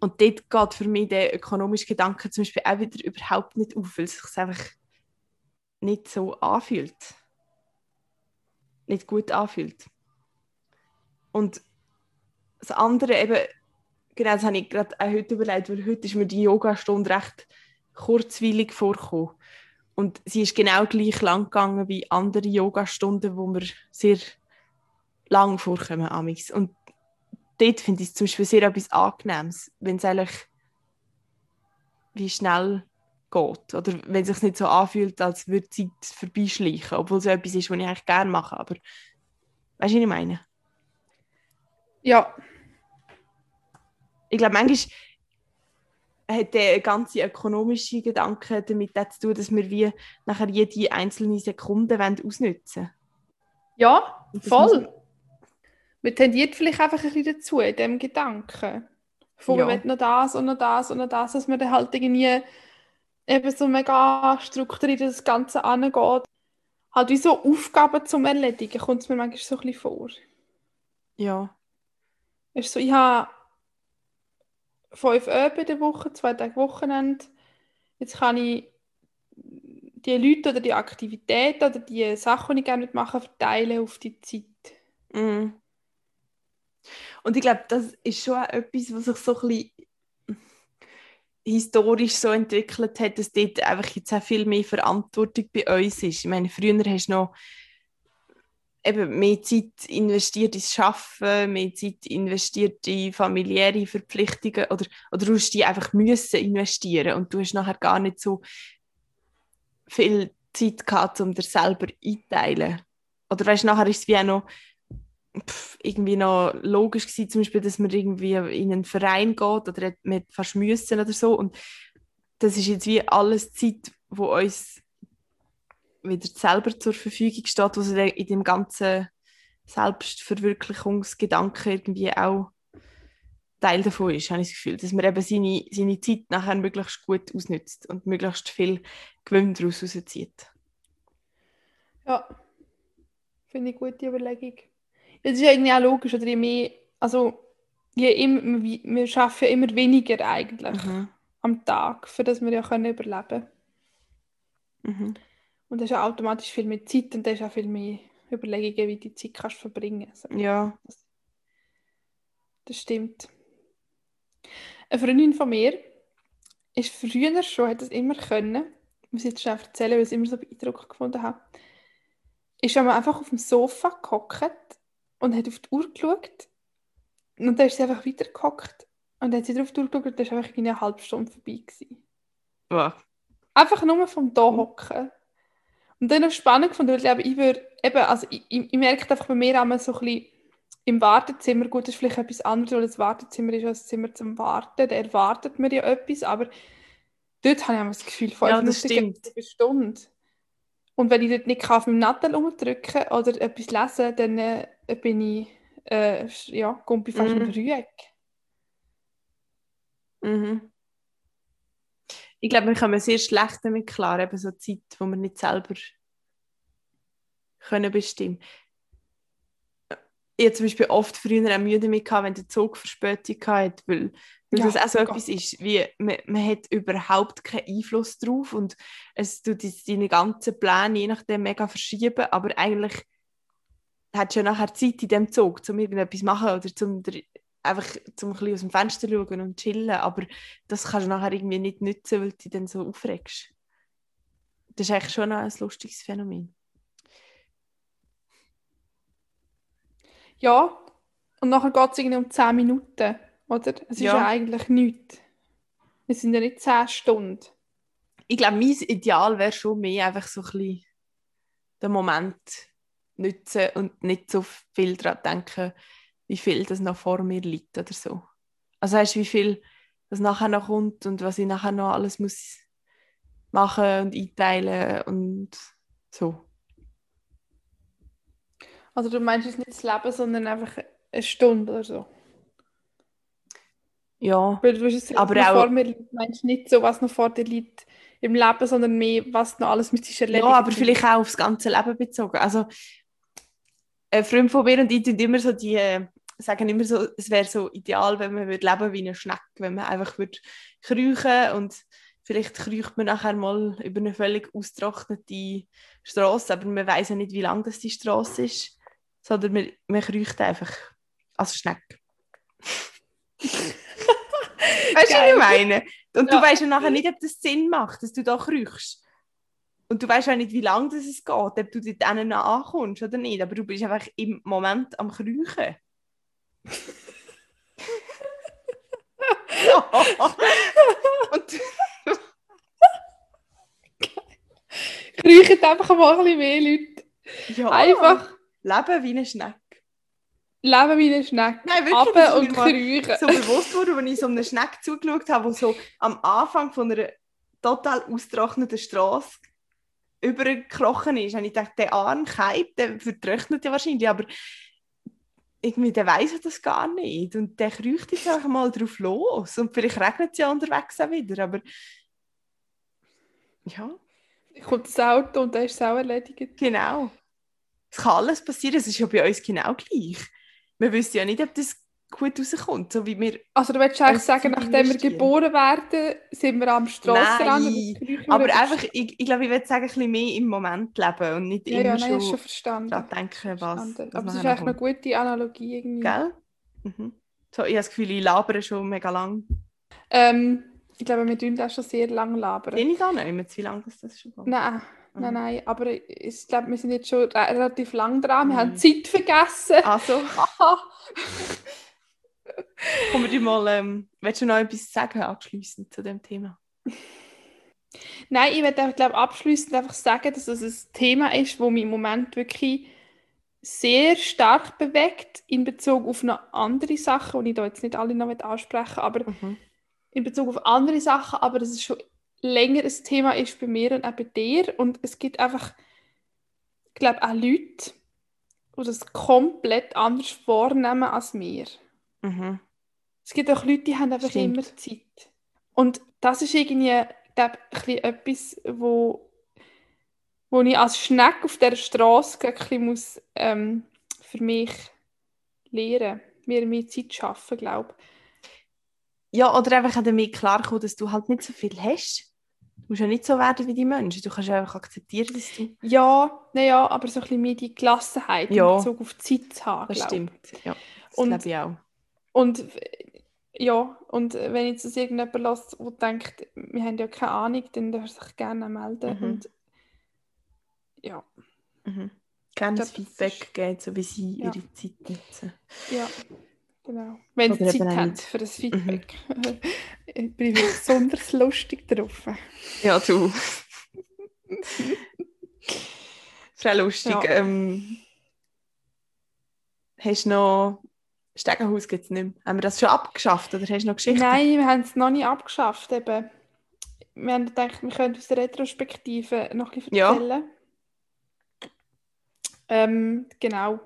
Und dort geht für mich der ökonomische Gedanke zum Beispiel auch wieder überhaupt nicht auf, weil es sich einfach nicht so anfühlt. Nicht gut anfühlt. Und das andere eben, genau das habe ich gerade auch heute überlegt, weil heute ist mir die Yogastunde recht kurzweilig vorgekommen. Und sie ist genau gleich lang gegangen wie andere Yogastunden, wo mir sehr lang vorkommen. Amix. Und dort finde ich es zum Beispiel sehr etwas Angenehmes, wenn es eigentlich wie schnell geht. Oder wenn es sich nicht so anfühlt, als würde die Zeit vorbeischleichen, obwohl es etwas ist, was ich eigentlich gerne mache. Aber weißt du, was ich meine? Ja, Ich glaube, manchmal hat der ganze ökonomische Gedanke damit zu tun, dass wir wie nachher jede einzelne Sekunde wollen ausnutzen ja, Und das voll. man tendiert vielleicht einfach ein bisschen dazu, in dem Gedanken. Von, Ja. will noch das und noch das und noch das, dass man dann halt irgendwie eben so mega strukturiert das Ganze angeht. Halt wie so Aufgaben zum Erledigen, kommt es mir manchmal so ein bisschen vor. Ja. Ist so, ich habe fünf Öben in der Woche, zwei Tage Wochenende. Jetzt kann ich die Leute oder die Aktivitäten oder die Sachen, die ich gerne möchte, verteilen auf die Zeit. Mhm. Und ich glaube, das ist schon etwas, was sich so ein bisschen historisch so entwickelt hat, dass dort einfach jetzt auch viel mehr Verantwortung bei uns ist. Ich meine, früher hast du noch eben mehr Zeit investiert ins Arbeiten, mehr Zeit investiert in familiäre Verpflichtungen oder, oder du hast die einfach müssen investieren und du hast nachher gar nicht so viel Zeit gehabt, um dir selber einteilen. Oder weißt, nachher ist es wie auch noch pff, irgendwie noch logisch gewesen, zum Beispiel, dass man irgendwie in einen Verein geht oder hat fast müssen oder so und das ist jetzt wie alles Zeit, wo uns wieder selber zur Verfügung steht, was in in dem ganzen Selbstverwirklichungsgedanken irgendwie auch Teil davon ist, habe ich das Gefühl, dass man eben seine, seine Zeit nachher möglichst gut ausnutzt und möglichst viel Gewinn daraus rauszieht. Ja, finde ich eine gute Überlegung. Es ist irgendwie auch logisch, oder je mehr, also je immer, wir arbeiten ja immer weniger eigentlich Mhm. am Tag, für das wir ja können überleben Mhm. Und das ist ja automatisch viel mehr Zeit und das ist auch viel mehr Überlegungen, wie du die Zeit kannst verbringen. Also, Ja. das stimmt. Eine Freundin von mir ist früher schon, hat das immer können, ich muss jetzt schnell erzählen, weil ich es immer so beeindruckend gefunden habe, ist einmal einfach auf dem Sofa gehockt und hat auf die Uhr geschaut und dann ist sie einfach weitergehockt und dann hat sie drauf geschaut und dann war einfach eine halbe Stunde vorbei. Gewesen. Wow. Einfach nur vom da hocken. Und dann noch spannend gefunden, weil ich glaube, ich würde eben, also ich, ich, ich merke einfach bei mir einmal so ein bisschen im Wartezimmer, gut, das ist vielleicht etwas anderes, weil das Wartezimmer ist ein Zimmer zum Warten, da erwartet man ja etwas, aber dort habe ich immer das Gefühl, fünf Ja, Minuten eine Stunde. Und wenn ich dort nicht auf meinem Nattel umdrücken oder etwas lesen, dann äh, bin ich, äh, ja, komme ich fast Mhm. im Rüeg. Mhm. Ich glaube, wir kommen sehr schlecht damit klar, eben so Zeit, wo wir nicht selber können bestimmen. Ich zum Beispiel oft früher auch Mühe damit, gehabt, wenn der Zug Verspätung hatte, weil, weil Ja, das auch so oh etwas ist, wie man, man hat überhaupt keinen Einfluss drauf und es tut deine ganzen Pläne je nachdem mega verschieben, aber eigentlich hast du ja nachher Zeit in dem Zug, um irgendetwas zu machen oder zum einfach zum ein bisschen aus dem Fenster schauen und chillen, aber das kannst du nachher irgendwie nicht nutzen, weil du dich dann so aufregst. Das ist eigentlich schon ein lustiges Phänomen. Ja, und nachher geht es irgendwie um 10 Minuten, oder? Es ist Ja. ja, eigentlich nichts. Es sind ja nicht 10 Stunden. Ich glaube, mein Ideal wäre schon mehr einfach so ein bisschen den Moment nutzen und nicht so viel daran denken, wie viel das noch vor mir liegt oder so. Also weißt du, wie viel das nachher noch kommt und was ich nachher noch alles muss machen und einteilen und so. Also du meinst jetzt nicht das Leben, sondern einfach eine Stunde oder so. Ja, Weil du hast es Aber auch- vor mir liegt, meinst nicht so, was noch vor dir liegt im Leben, sondern mehr, was noch alles müsstest ja erledigen. aber vielleicht auch aufs ganze Leben bezogen. Also ein Freund von mir und ich tun immer so die, äh, sagen immer so, es wäre so ideal, wenn man würde leben wie eine Schnecke, wenn man einfach würde kriechen und vielleicht kriecht man nachher mal über eine völlig austrocknete Straße, aber man weiß ja nicht, wie lang das die Straße ist, sondern man, man kriecht einfach als Schnecke. weißt du, was ich meine? Und Ja. du weißt ja nachher nicht, ob das Sinn macht, dass du da kriechst. Und du weißt auch nicht, wie lange das es geht, ob du dort ankommst oder nicht. Aber du bist einfach im Moment am Kriechen. Ja. Und Kriechen einfach mal ein bisschen mehr Leute. ja, Einfach leben wie eine Schnecke. leben wie eine Schnecke. Nein, wirklich, ist und kriechen. so bewusst wurde, als ich so einer Schnecke zugeschaut habe, die so am Anfang von einer total austrockneten Straße übergekrochen ist. Und ich dachte, der arme Keib, der vertrocknet ja wahrscheinlich, aber irgendwie, der weiß das gar nicht. Und der kriecht jetzt einfach mal drauf los. Und vielleicht regnet es ja unterwegs auch wieder, aber ja. Kommt das Auto und dann ist es auch erledigt. Genau. Es kann alles passieren, es ist ja bei uns genau gleich. Wir wissen ja nicht, ob das gut rauskommt, so wie wir... Also du willst eigentlich sagen, nachdem wir geboren werden, sind wir am Strassenrand? Nein, aber einfach, ich, ich glaube, ich würde sagen, ein bisschen mehr im Moment leben und nicht ja, immer ja, nein, schon, schon verstanden. daran denken, was... verstanden. Aber das ist eigentlich eine gute Analogie irgendwie. Gell? Mhm. So, ich habe das Gefühl, ich labere schon mega lang. Ähm, ich glaube, wir tun das schon sehr lange labern. Bin ich da nicht mehr, wie lange das das schon geht? Nein, Mhm. nein, nein. Aber ich glaube, wir sind jetzt schon re- relativ lang dran. Wir Mhm. haben Zeit vergessen. Also. kommen wir mal... Ähm, willst du noch etwas sagen, abschliessend zu dem Thema? Nein, ich würde glaube abschließend einfach sagen, dass es ein Thema ist, wo mich im Moment wirklich sehr stark bewegt in Bezug auf noch andere Sachen, die ich da jetzt nicht alle noch ansprechen aber Mhm. in Bezug auf andere Sachen, aber dass es schon länger ein Thema ist bei mir und auch bei dir und es gibt einfach, ich glaube auch Leute, die das komplett anders vornehmen als wir. Mhm. Es gibt auch Leute, die haben einfach Stimmt. immer Zeit. Und das ist irgendwie, glaube ich, ein bisschen etwas, wo, wo ich als Schneck auf der Straße ein bisschen muss, ähm, für mich lernen, mir mehr Zeit schaffen, glaube Ja, oder einfach damit klarkommen, dass du halt nicht so viel hast. Du musst ja nicht so werden wie die Menschen. Du kannst ja einfach akzeptieren, dass du... Ja, naja, aber so ein bisschen mehr die Gelassenheit Ja. in Bezug auf die Zeit zu haben, Das stimmt. Ja, das glaube ich auch. Und äh, ja, und äh, wenn jetzt das irgendjemand lässt, der denkt, wir haben ja keine Ahnung, dann darf er sich gerne melden. Mhm. Und ja, Mhm. Gerne Feedback ist- geben, so wie sie Ja. ihre Zeit nutzen. Ja, genau. Wenn sie Oder Zeit eben auch haben für das Feedback. ich bin besonders lustig drauf. Ja, du. Frau Lustig, Ja. ähm, hast du noch... Stegenhaus gibt es nicht mehr. Haben wir das schon abgeschafft oder hast du noch Geschichten? Nein, wir haben es noch nicht abgeschafft. Eben. Wir haben gedacht, wir können aus der Retrospektive noch ein bisschen Ja. erzählen. Ähm, genau.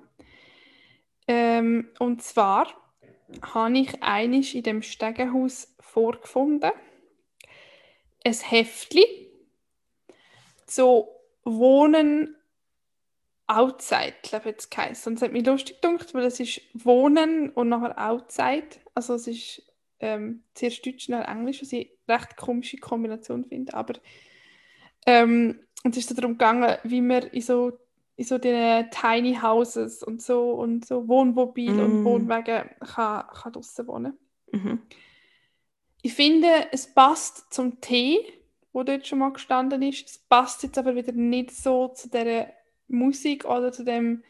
Ähm, und zwar habe ich einisch in dem Stegenhaus vorgefunden. Ein Heftli. So Wohnen outside, glaube ich, jetzt geheißen. Und es hat mich lustig gedacht, weil es ist Wohnen und nachher outside. Also es ist ähm, zuerst Deutsch und dann Englisch, was ich eine recht komische Kombination finde. Aber ähm, und es ist darum gegangen, wie man in so in so den Tiny Houses und so und so Wohnmobil und Mm. Wohnwagen kann, kann draussen wohnen. Mhm. Ich finde, es passt zum Tee, wo dort schon mal gestanden ist. Es passt jetzt aber wieder nicht so zu der Musik oder zu dem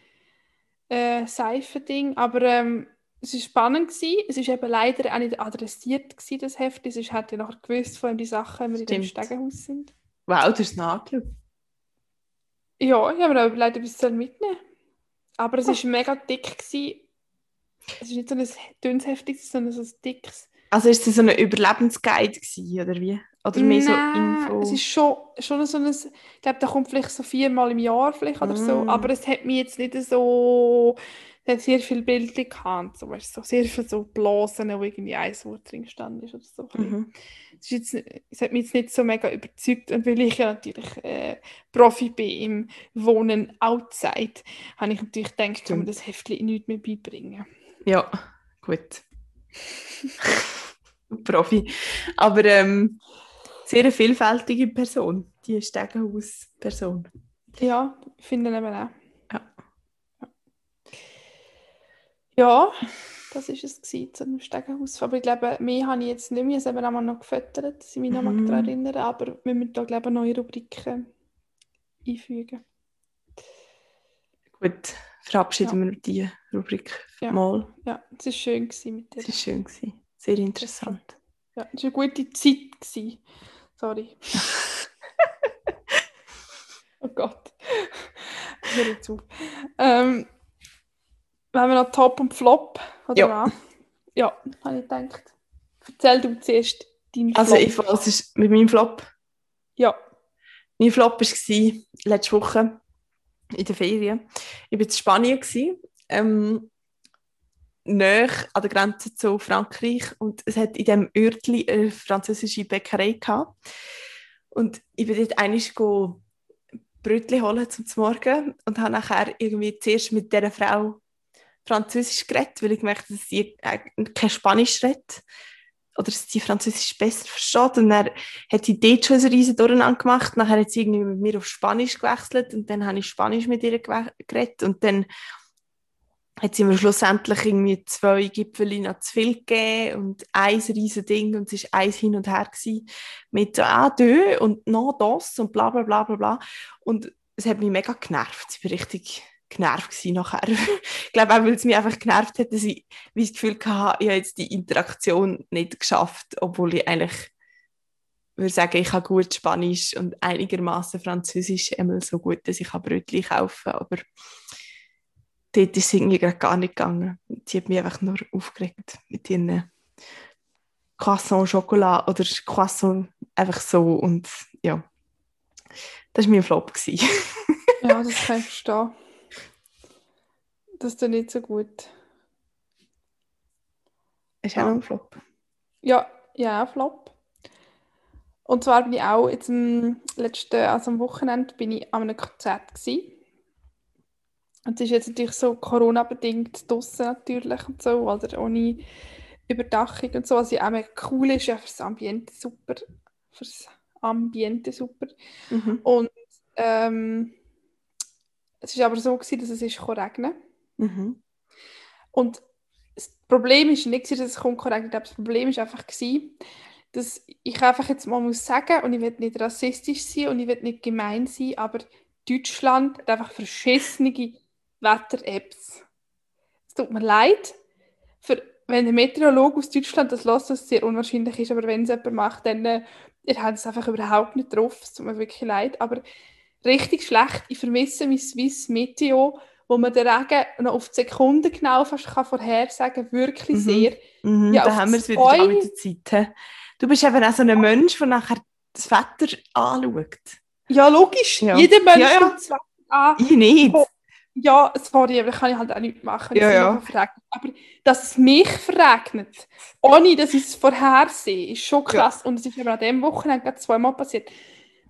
äh, Seifending. Aber ähm, es war spannend. Gewesen. Es ist eben leider auch nicht adressiert, gewesen, das Heft. Es hat ja nachher gewusst, von allem die Sachen, wenn wir in dem Stimmt. Stegenhaus sind. Wow, du hast es nachgeschaut. Ja, ich habe mir auch überlegt, ob ich es mitnehmen soll. Aber es Oh. war mega dick. Gewesen. Es ist nicht so ein dünnes Heft, sondern so ein dickes. Also ist es so ein Überlebensguide gewesen, oder wie? Oder mehr so Nein, Info? Es ist schon, schon so ein, ich glaube, der kommt vielleicht so viermal im Jahr vielleicht oder so, Mm. aber es hat mich jetzt nicht so, es hat sehr viele Bilder gehabt, so, weißt, so sehr viele so Blasen, wo irgendwie ein Wort drin gestanden ist oder so. Mhm. Es, ist jetzt, es hat mich jetzt nicht so mega überzeugt und weil ich ja natürlich äh, Profi bin im Wohnen outside, habe ich natürlich gedacht, kann man das Heftchen nicht mehr beibringen. Ja, gut. Profi. Aber ähm, sehr eine vielfältige Person, die Stegenhaus-Person. Ja, ich finde eben auch. Ja. Ja, das war es gewesen, zu einem Stegenhaus. Aber ich glaube, mehr habe ich jetzt nicht mehr. Haben wir einmal noch gefüttert, dass ich mich noch Mhm. daran erinnere. Aber wir müssen da, glaube ich, neue Rubriken einfügen. Gut, verabschieden Ja. wir die Rubrik Ja. mal. Ja, es war schön mit dir. Es war schön. Gewesen. Sehr interessant. Ja, es war eine gute Zeit. Gewesen. Sorry. oh Gott. Hör jetzt auf. Ähm, haben wir noch Top und Flop? Oder Ja. was? Ja, habe ich gedacht. Erzähl du zuerst deinen Also Flop. ich weiß, mit meinem Flop. Ja. Mein Flop war letzte Woche in der Ferien. Ich war in Spanien. gewesen. Ähm, näher an der Grenze zu Frankreich und es hat in diesem Örtli eine französische Bäckerei gehabt. Und ich bin dort einmal Brötchen holen zum Morgen und habe nachher irgendwie zuerst mit dieser Frau Französisch geredet, weil ich gemerkt habe, dass sie kein Spanisch redet oder sie Französisch besser versteht. Und dann hat sie dort schon ein riesen Durcheinander gemacht. Nachher hat sie irgendwie mit mir auf Spanisch gewechselt und dann habe ich Spanisch mit ihr geredet und dann hat sie mir schlussendlich irgendwie zwei Gipfel noch zu viel gegeben und ein riesen Ding und es war eins hin und her gewesen, mit so, ah, deux und noch das und bla bla bla bla bla. Und es hat mich mega genervt. Ich war richtig genervt nachher. ich glaube auch, weil es mich einfach genervt hat, dass ich wie das Gefühl hatte, ich habe jetzt die Interaktion nicht geschafft, obwohl ich eigentlich würde sagen, ich habe gut Spanisch und einigermaßen Französisch einmal so gut, dass ich Brötchen kaufen kann. Aber dort ist es irgendwie gar nicht gegangen. Sie hat mich einfach nur aufgeregt mit ihren Croissant Schokolade oder Croissant einfach so und ja, das war mein Flop. ja, das kann ich verstehen. Das ist nicht so gut. Ist ja auch ein Flop? Ja, ja, auch Flop. Und zwar bin ich auch jetzt am letzten, also am Wochenende bin ich an einem Konzert gewesen. Und es ist jetzt natürlich so Corona-bedingt draußen natürlich und so, oder ohne Überdachung und so, was ja auch mega cool ist, ja fürs Ambiente super, fürs Ambiente super. Mhm. Und ähm, es war aber so gewesen, dass es ist regnen. Mhm. Und das Problem ist nicht, dass es kommt regnen, das Problem ist einfach dass ich einfach jetzt mal muss sagen, und ich will nicht rassistisch sein und ich will nicht gemein sein, aber Deutschland hat einfach verschissene Wetter-Apps. Es tut mir leid, für, wenn ein Meteorologe aus Deutschland das lässt, was sehr unwahrscheinlich ist, aber wenn es jemand macht, dann äh, ihr habt es einfach überhaupt nicht drauf. Es tut mir wirklich leid, aber richtig schlecht. Ich vermisse mein Swiss Meteo, wo man den Regen noch auf die Sekunde genau fast kann vorhersagen wirklich mhm. sehr. Mhm, ja, da haben wir es wieder mit der Zeit. Du bist eben auch so ein Mensch, der nachher das Wetter anschaut. Ja, logisch. Ja. Jeder Mensch ja, ja. das Wetter an. Ich nicht. Ja, sorry, aber das kann ich halt auch nicht machen. Ja, ja. Aber dass es mich verregnet, ohne dass ich es vorhersehe, ist schon krass. Ja. Und es ist eben an dem Wochenende zweimal passiert.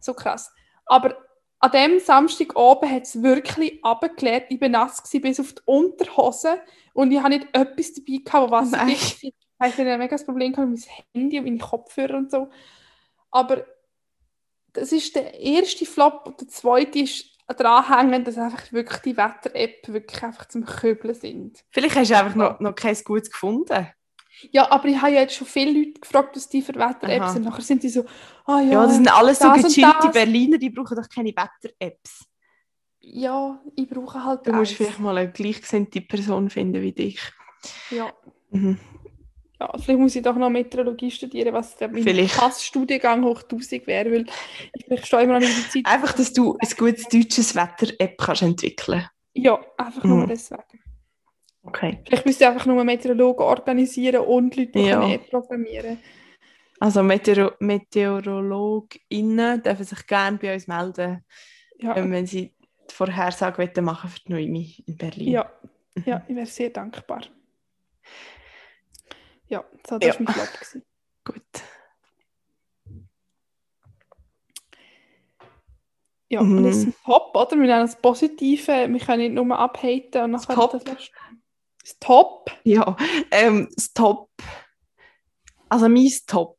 So krass. Aber an dem Samstag oben hat es wirklich abgeklärt. Ich war nass bis auf die Unterhose und ich habe nicht etwas dabei gehabt, was ich Ich hatte ein mega Problem mit meinem Handy und meinen Kopfhörer und so. Aber das ist der erste Flop und der zweite ist dranhängen, dass einfach wirklich die Wetter-App wirklich einfach zum Köbeln sind. Vielleicht hast du einfach noch, noch kein Gutes gefunden. Ja, aber ich habe ja jetzt schon viele Leute gefragt, was die für Wetter-Apps sind. Nachher sind die so, ah ja. Ja, das sind alles so gechillte Berliner, die brauchen doch keine Wetter-Apps. Ja, ich brauche halt Du musst eins. vielleicht mal eine gleichgesinnte Person finden wie dich. Ja. Mhm. Ja, vielleicht muss ich doch noch Meteorologie studieren, was der mein Passstudiengang hoch 1000 wäre, weil ich stehe immer noch nicht die Zeit. Einfach, dass du ein gutes deutsches Wetter-App kannst entwickeln. Ja, einfach nur mhm. deswegen. Okay. Vielleicht müsste ich einfach nur Meteorologen organisieren und Leute ja. programmieren. Also Meteor MeteorologInnen dürfen sich gerne bei uns melden, ja. wenn sie die Vorhersage machen für die Neue in Berlin. Ja, ja ich wäre sehr dankbar. Ja, das war ja. mein Flop. Gut. Ja, mhm. und das ist ein Top, oder? Wir nennen das Positive, wir können nicht nur abhaten und nachher das, das das Top? Ja, ähm, das Top. Also mein Top.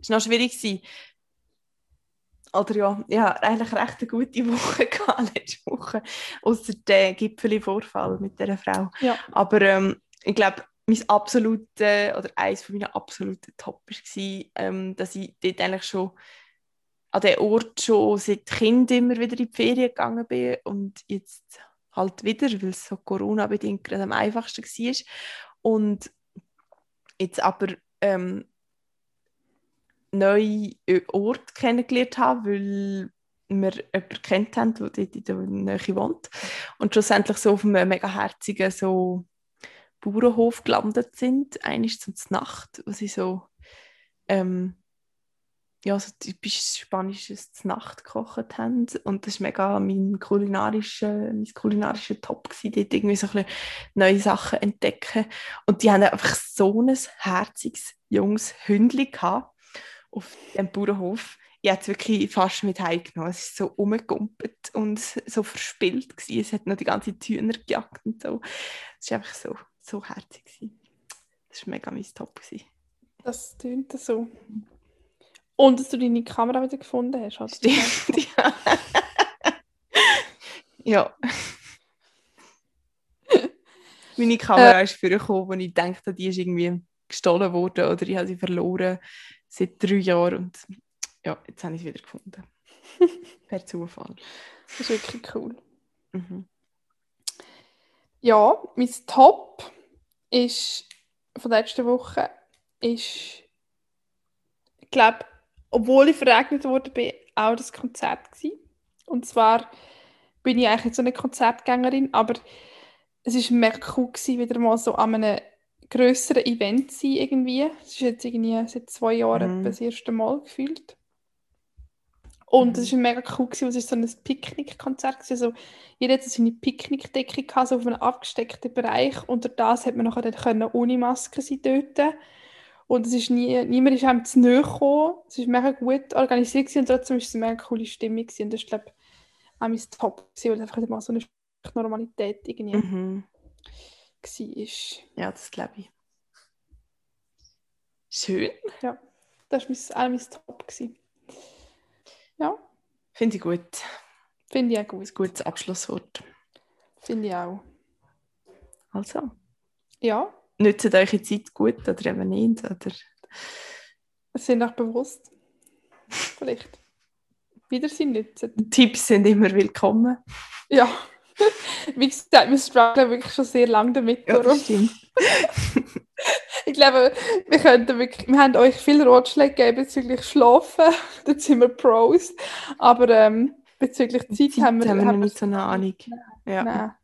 Es war noch schwierig. Oder ja, ich hatte eigentlich recht eine gute Woche gehabt, letzte Woche. Außer der Gipfeli-Vorfall mit dieser Frau. Ja. Aber ähm, ich glaube, mein absolute oder eines meiner absoluten Top war, ähm, dass ich dort eigentlich schon an den Ort schon seit Kind immer wieder in die Ferien gegangen bin und jetzt halt wieder, weil es so Corona-bedingt gerade am einfachsten war. Und jetzt aber ähm, neue Orte kennengelernt habe, weil wir jemanden kennt haben, der dort in der Nähe wohnt. Und schlussendlich so auf einem mega herzigen so Bauernhof gelandet sind. Eines zum Nacht, wo sie so ähm, ja, so typisch spanisches Znacht gekocht haben. Und das war mega mein kulinarischer, mein kulinarischer Top, gewesen, dort irgendwie so ein bisschen neue Sachen entdecken. Und die haben einfach so ein herziges, junges Hündchen gehabt auf dem Bauernhof. Ich habe es wirklich fast mit heimgenommen. Es ist so umgegumpelt und so verspielt gewesen. Es hat noch die ganze Tüner gejagt und so. Es war einfach so, so herzig gewesen. Das war mega mein Top gewesen. Das tönt so. Und dass du deine Kamera wieder gefunden hast. Hat Stimmt, ja. ja. Meine Kamera äh, ist vorgekommen, als ich dachte, die ist irgendwie gestohlen worden oder ich habe sie verloren seit drei Jahren und ja, jetzt habe ich sie wieder gefunden. per Zufall. Das ist wirklich cool. Mhm. Ja, mein Top ist von letzter Woche ist, ich glaube, obwohl ich verregnet wurde, bin auch das Konzert gewesen. Und zwar bin ich eigentlich nicht so eine Konzertgängerin, aber es ist mega cool gewesen, wieder mal so an einem größeren Event zu sein irgendwie. Es ist jetzt irgendwie seit zwei Jahren mhm. das erste Mal gefühlt. Und es mhm. war mega cool, gewesen, es war so ein Picknickkonzert. Also, jeder hatte seine Picknickdecke gehabt, so auf einem abgesteckten Bereich. Unter das hat man nachher dann ohne Maske sein dort. Und es ist nie, niemand ist einem zu nahe gekommen. Es war mega gut organisiert gewesen, und trotzdem war es eine mega coole Stimmung. Gewesen. Und das ist, glaube ich, auch mein Top, gewesen, weil es einfach mal so eine Normalität irgendwie mhm. war. Ja, das glaube ich. Schön. Ja, das war mein, auch mein Top. Gewesen. Ja. Finde ich gut. Finde ich auch gut. Ein gutes Abschlusswort. Finde ich auch. Also. Ja. Nützt euch die Zeit gut oder eben nicht? Oder? Sind euch bewusst. Vielleicht. Wiedersehen nützen. Tipps sind immer willkommen. Ja. Wie gesagt, wir strugglen wirklich schon sehr lange damit. Ja, das stimmt. ich glaube, wir, könnten wirklich, wir haben euch viele Ratschläge gegeben bezüglich Schlafen. da sind wir Pros. Aber ähm, bezüglich Zeit, Zeit haben wir, haben wir noch nicht so eine Ahnung. Ja. Nein.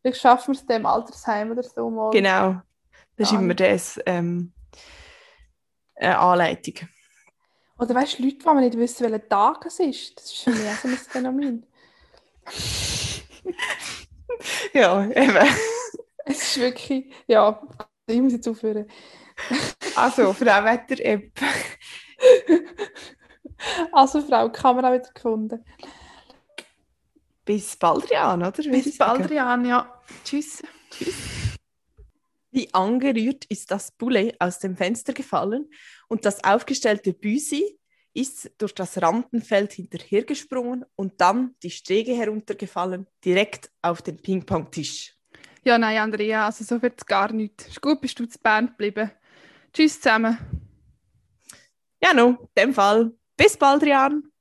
Vielleicht schaffen wir es dem Altersheim oder so mal. Genau. Das ist immer das ähm, eine Anleitung. Oder weißt du, Leute, die nicht wissen, welcher Tag es ist, das ist für mich auch so ein Phänomen. ja, eben. Es ist wirklich, ja, ich muss jetzt aufhören. also, Frau Wetter-App. also, Frau, Kamera wieder gefunden. Bis bald, Jan, oder? Bis bald, Jan, ja. Tschüss. Tschüss. Wie angerührt ist das Boulet aus dem Fenster gefallen und das aufgestellte Büsi ist durch das Rampenfeld hinterhergesprungen und dann die Stege heruntergefallen, direkt auf den Ping-Pong-Tisch. Ja, nein, Andrea, also so wird es gar nicht. Ist gut, bist du zu Bern geblieben. Tschüss zusammen. Ja, no, in dem Fall. Bis bald, Rian.